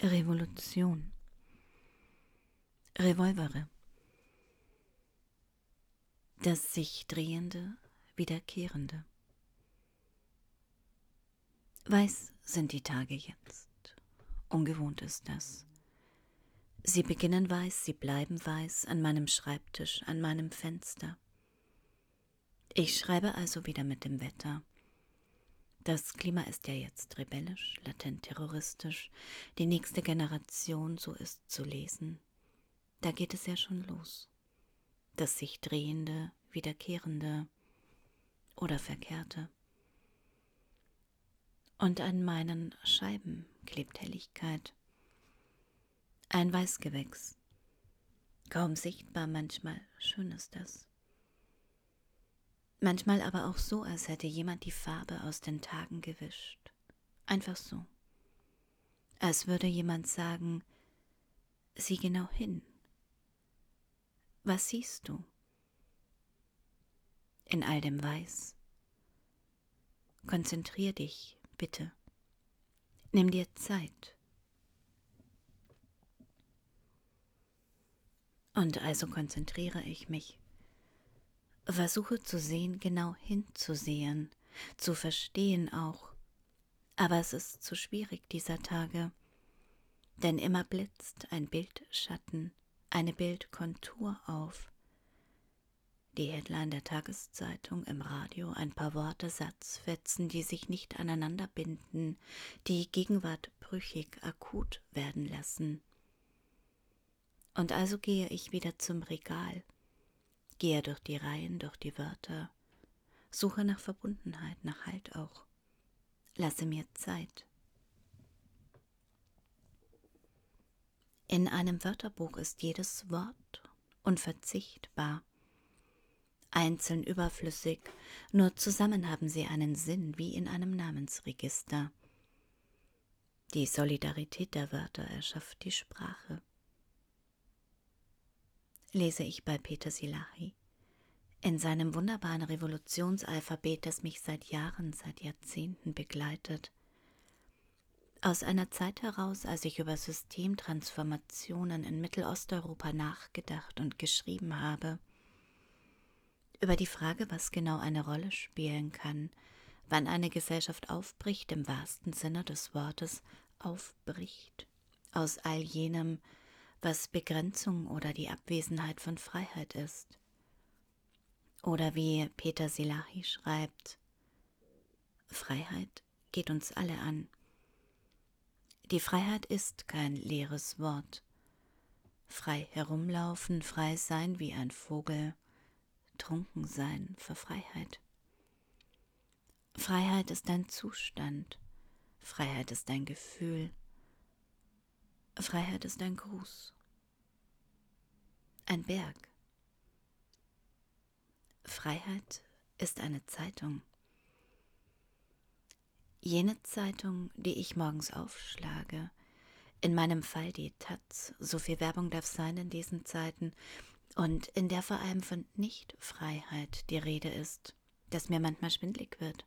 Revolution. Revolvere. Das sich drehende, wiederkehrende. Weiß sind die Tage jetzt. Ungewohnt ist das. Sie beginnen weiß, sie bleiben weiß an meinem Schreibtisch, an meinem Fenster. Ich schreibe also wieder mit dem Wetter. Das Klima ist ja jetzt rebellisch, latent terroristisch. Die nächste Generation, so ist zu lesen. Da geht es ja schon los. Das sich drehende, wiederkehrende oder verkehrte. Und an meinen Scheiben klebt Helligkeit. Ein Weißgewächs. Kaum sichtbar manchmal, schön ist das. Manchmal aber auch so, als hätte jemand die Farbe aus den Tagen gewischt. Einfach so. Als würde jemand sagen, sieh genau hin. Was siehst du? In all dem Weiß. Konzentrier dich, bitte. Nimm dir Zeit. Und also konzentriere ich mich. Versuche zu sehen, genau hinzusehen, zu verstehen auch. Aber es ist zu schwierig dieser Tage, denn immer blitzt ein Bildschatten, eine Bildkontur auf. Die Headline der Tageszeitung, im Radio, ein paar Worte, Satzfetzen, die sich nicht aneinander binden, die Gegenwart brüchig, akut werden lassen. Und also gehe ich wieder zum Regal, gehe durch die Reihen, durch die Wörter, suche nach Verbundenheit, nach Halt auch. Lasse mir Zeit. In einem Wörterbuch ist jedes Wort unverzichtbar, einzeln überflüssig, nur zusammen haben sie einen Sinn wie in einem Namensregister. Die Solidarität der Wörter erschafft die Sprache lese ich bei Peter Silahi. In seinem wunderbaren Revolutionsalphabet, das mich seit Jahren, seit Jahrzehnten begleitet. Aus einer Zeit heraus, als ich über Systemtransformationen in Mittelosteuropa nachgedacht und geschrieben habe, über die Frage, was genau eine Rolle spielen kann, wann eine Gesellschaft aufbricht, im wahrsten Sinne des Wortes aufbricht, aus all jenem, was Begrenzung oder die Abwesenheit von Freiheit ist. Oder wie Peter Silahi schreibt, Freiheit geht uns alle an. Die Freiheit ist kein leeres Wort. Frei herumlaufen, frei sein wie ein Vogel, trunken sein für Freiheit. Freiheit ist ein Zustand, Freiheit ist ein Gefühl, Freiheit ist ein Gruß, ein Berg. Freiheit ist eine Zeitung. Jene Zeitung, die ich morgens aufschlage, in meinem Fall die Taz, so viel Werbung darf sein in diesen Zeiten, und in der vor allem von Nichtfreiheit die Rede ist, dass mir manchmal schwindlig wird.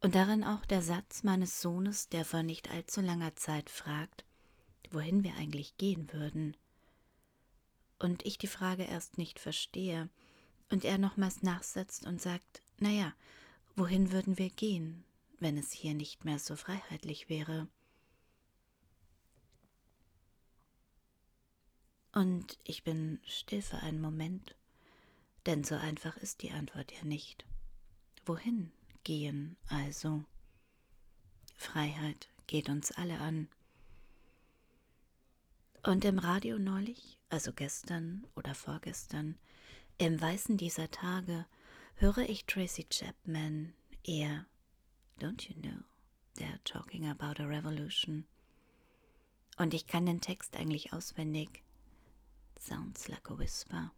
Und darin auch der Satz meines Sohnes, der vor nicht allzu langer Zeit fragt, wohin wir eigentlich gehen würden. Und ich die Frage erst nicht verstehe und er nochmals nachsetzt und sagt, naja, wohin würden wir gehen, wenn es hier nicht mehr so freiheitlich wäre? Und ich bin still für einen Moment, denn so einfach ist die Antwort ja nicht. Wohin gehen also? Freiheit geht uns alle an. Und im Radio neulich, also gestern oder vorgestern, im Weißen dieser Tage, höre ich Tracy Chapman eher, don't you know, they're talking about a revolution. Und ich kann den Text eigentlich auswendig. Sounds like a whisper.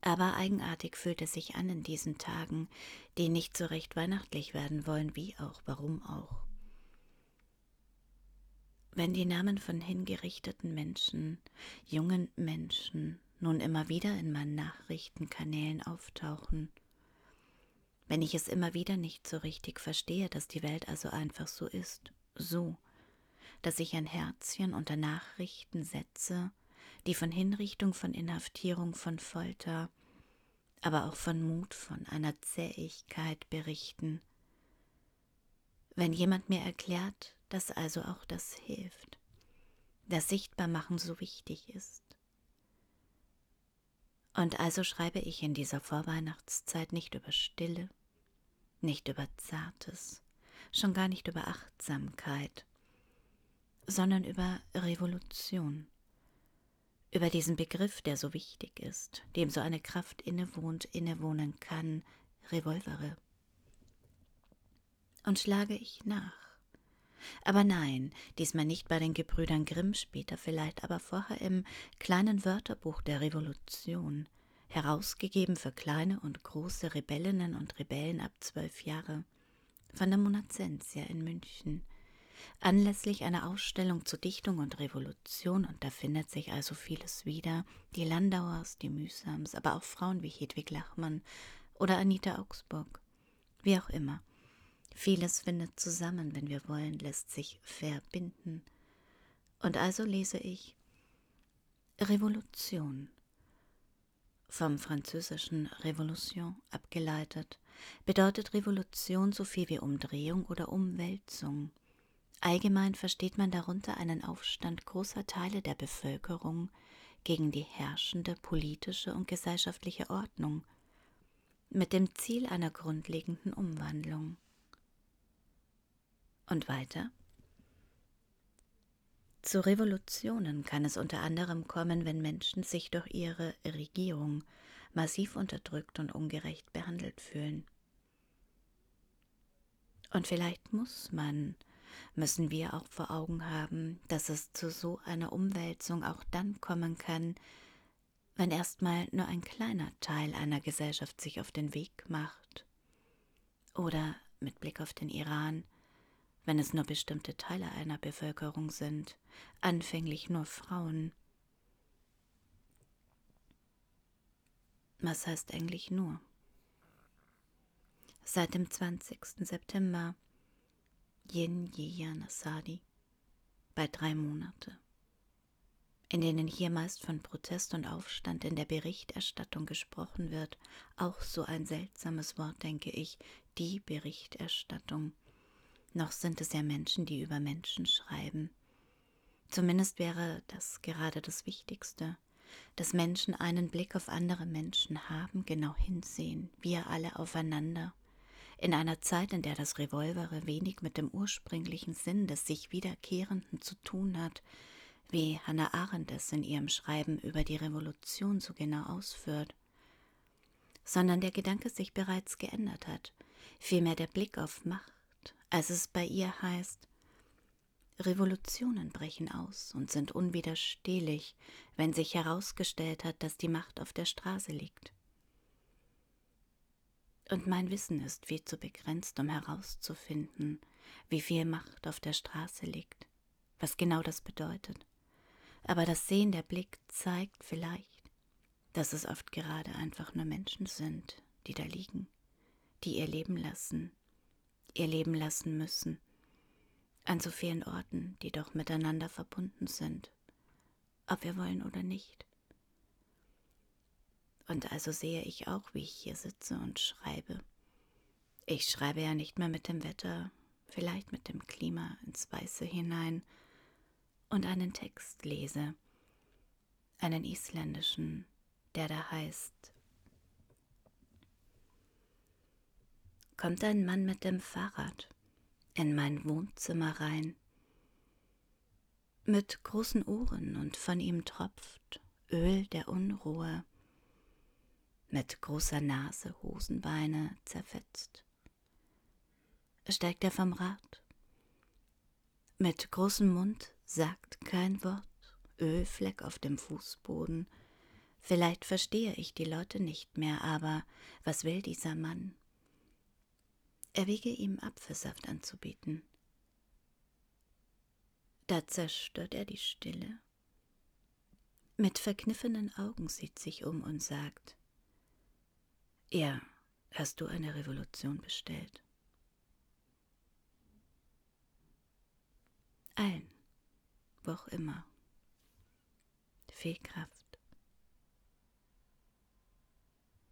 Aber eigenartig fühlt es sich an in diesen Tagen, die nicht so recht weihnachtlich werden wollen, wie auch, warum auch wenn die Namen von hingerichteten Menschen, jungen Menschen, nun immer wieder in meinen Nachrichtenkanälen auftauchen, wenn ich es immer wieder nicht so richtig verstehe, dass die Welt also einfach so ist, so, dass ich ein Herzchen unter Nachrichten setze, die von Hinrichtung, von Inhaftierung, von Folter, aber auch von Mut, von einer Zähigkeit berichten. Wenn jemand mir erklärt, dass also auch das hilft, das Sichtbarmachen so wichtig ist. Und also schreibe ich in dieser Vorweihnachtszeit nicht über Stille, nicht über Zartes, schon gar nicht über Achtsamkeit, sondern über Revolution, über diesen Begriff, der so wichtig ist, dem so eine Kraft innewohnt, innewohnen kann, Revolvere. Und schlage ich nach. Aber nein, diesmal nicht bei den Gebrüdern Grimm, später vielleicht, aber vorher im kleinen Wörterbuch der Revolution, herausgegeben für kleine und große Rebellinnen und Rebellen ab zwölf Jahre, von der Monazentia in München, anlässlich einer Ausstellung zu Dichtung und Revolution, und da findet sich also vieles wieder, die Landauers, die Mühsams, aber auch Frauen wie Hedwig Lachmann oder Anita Augsburg, wie auch immer. Vieles findet zusammen, wenn wir wollen, lässt sich verbinden. Und also lese ich Revolution vom französischen Revolution abgeleitet, bedeutet Revolution so viel wie Umdrehung oder Umwälzung. Allgemein versteht man darunter einen Aufstand großer Teile der Bevölkerung gegen die herrschende politische und gesellschaftliche Ordnung, mit dem Ziel einer grundlegenden Umwandlung. Und weiter? Zu Revolutionen kann es unter anderem kommen, wenn Menschen sich durch ihre Regierung massiv unterdrückt und ungerecht behandelt fühlen. Und vielleicht muss man, müssen wir auch vor Augen haben, dass es zu so einer Umwälzung auch dann kommen kann, wenn erstmal nur ein kleiner Teil einer Gesellschaft sich auf den Weg macht. Oder mit Blick auf den Iran, wenn es nur bestimmte Teile einer Bevölkerung sind, anfänglich nur Frauen. Was heißt eigentlich nur? Seit dem 20. September Yin Yiyan Asadi bei drei Monate, in denen hier meist von Protest und Aufstand in der Berichterstattung gesprochen wird, auch so ein seltsames Wort, denke ich, die Berichterstattung noch sind es ja Menschen, die über Menschen schreiben. Zumindest wäre das gerade das Wichtigste, dass Menschen einen Blick auf andere Menschen haben, genau hinsehen, wir alle aufeinander. In einer Zeit, in der das Revolvere wenig mit dem ursprünglichen Sinn des sich Wiederkehrenden zu tun hat, wie Hannah Arendt es in ihrem Schreiben über die Revolution so genau ausführt, sondern der Gedanke sich bereits geändert hat, vielmehr der Blick auf Macht, als es bei ihr heißt, Revolutionen brechen aus und sind unwiderstehlich, wenn sich herausgestellt hat, dass die Macht auf der Straße liegt. Und mein Wissen ist viel zu begrenzt, um herauszufinden, wie viel Macht auf der Straße liegt, was genau das bedeutet. Aber das Sehen der Blick zeigt vielleicht, dass es oft gerade einfach nur Menschen sind, die da liegen, die ihr Leben lassen, ihr Leben lassen müssen, an so vielen Orten, die doch miteinander verbunden sind, ob wir wollen oder nicht. Und also sehe ich auch, wie ich hier sitze und schreibe. Ich schreibe ja nicht mehr mit dem Wetter, vielleicht mit dem Klima ins Weiße hinein und einen Text lese, einen isländischen, der da heißt kommt ein Mann mit dem Fahrrad in mein Wohnzimmer rein. Mit großen Ohren und von ihm tropft Öl der Unruhe. Mit großer Nase, Hosenbeine zerfetzt. Steigt er vom Rad. Mit großem Mund sagt kein Wort, Ölfleck auf dem Fußboden. Vielleicht verstehe ich die Leute nicht mehr, aber was will dieser Mann? Erwäge ihm Apfelsaft anzubieten. Da zerstört er die Stille. Mit verkniffenen Augen sieht sich um und sagt, Ja, hast du eine Revolution bestellt? Allen wo auch immer. Viel Kraft.